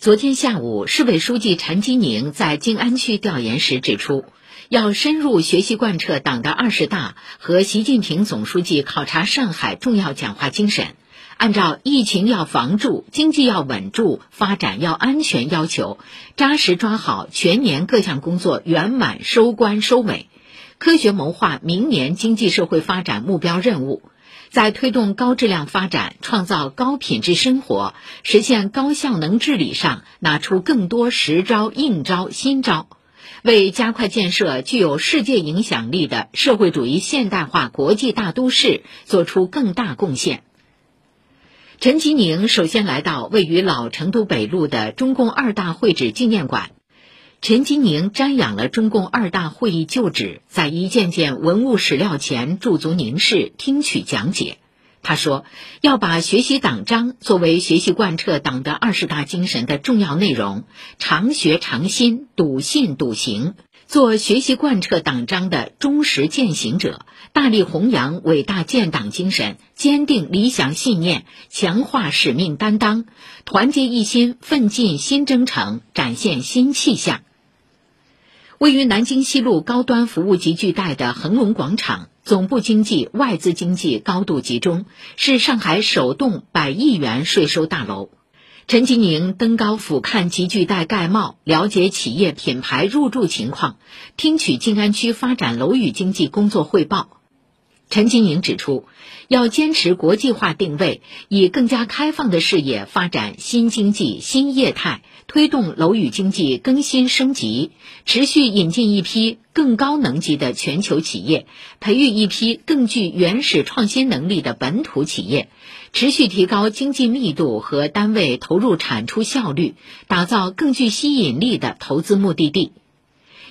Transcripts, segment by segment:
昨天下午，市委书记陈吉宁在静安区调研时指出，要深入学习贯彻党的二十大和习近平总书记考察上海重要讲话精神，按照疫情要防住、经济要稳住、发展要安全要求，扎实抓好全年各项工作圆满收官收尾，科学谋划明年经济社会发展目标任务。在推动高质量发展、创造高品质生活、实现高效能治理上，拿出更多实招、硬招、新招，为加快建设具有世界影响力的社会主义现代化国际大都市作出更大贡献。陈吉宁首先来到位于老成都北路的中共二大会址纪念馆。陈吉宁瞻仰了中共二大会议旧址，在一件件文物史料前驻足凝视，听取讲解。他说：“要把学习党章作为学习贯彻党的二十大精神的重要内容，常学常新，笃信笃行，做学习贯彻党章的忠实践行者，大力弘扬伟大建党精神，坚定理想信念，强化使命担当，团结一心，奋进新征程，展现新气象。”位于南京西路高端服务集聚带的恒隆广场，总部经济、外资经济高度集中，是上海首栋百亿元税收大楼。陈吉宁登高俯瞰集聚带概貌，了解企业品牌入驻情况，听取静安区发展楼宇经济工作汇报。陈金宁指出，要坚持国际化定位，以更加开放的视野发展新经济新业态，推动楼宇经济更新升级，持续引进一批更高能级的全球企业，培育一批更具原始创新能力的本土企业，持续提高经济密度和单位投入产出效率，打造更具吸引力的投资目的地。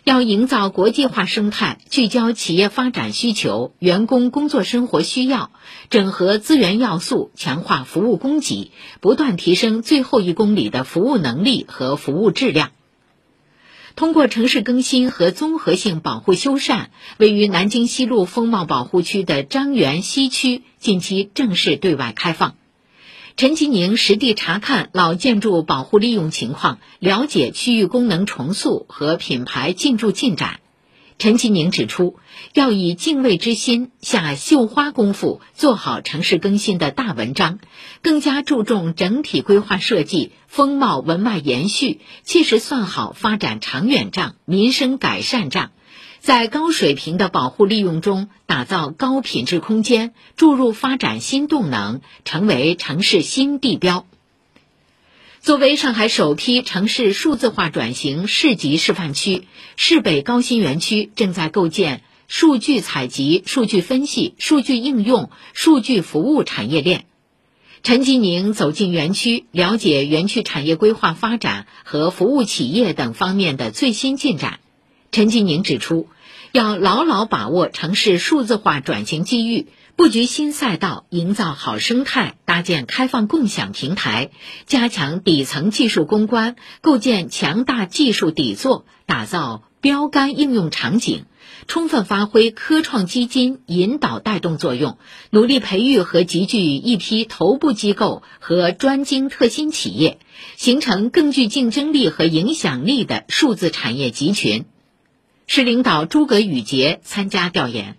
要营造国际化生态，聚焦企业发展需求、员工工作生活需要，整合资源要素，强化服务供给，不断提升最后一公里的服务能力和服务质量。通过城市更新和综合性保护修缮，位于南京西路风貌保护区的张园西区近期正式对外开放。陈吉宁实地查看老建筑保护利用情况，了解区域功能重塑和品牌进驻进展。陈吉宁指出，要以敬畏之心下绣花功夫，做好城市更新的大文章，更加注重整体规划设计、风貌文脉延续，切实算好发展长远账、民生改善账。在高水平的保护利用中，打造高品质空间，注入发展新动能，成为城市新地标。作为上海首批城市数字化转型市级示范区，市北高新园区正在构建数据采集、数据分析、数据应用、数据服务产业链。陈吉宁走进园区，了解园区产业规划发展和服务企业等方面的最新进展。陈吉宁指出，要牢牢把握城市数字化转型机遇，布局新赛道，营造好生态，搭建开放共享平台，加强底层技术攻关，构建强大技术底座，打造标杆应用场景，充分发挥科创基金引导带动作用，努力培育和集聚一批头部机构和专精特新企业，形成更具竞争力和影响力的数字产业集群。市领导诸葛宇杰参加调研。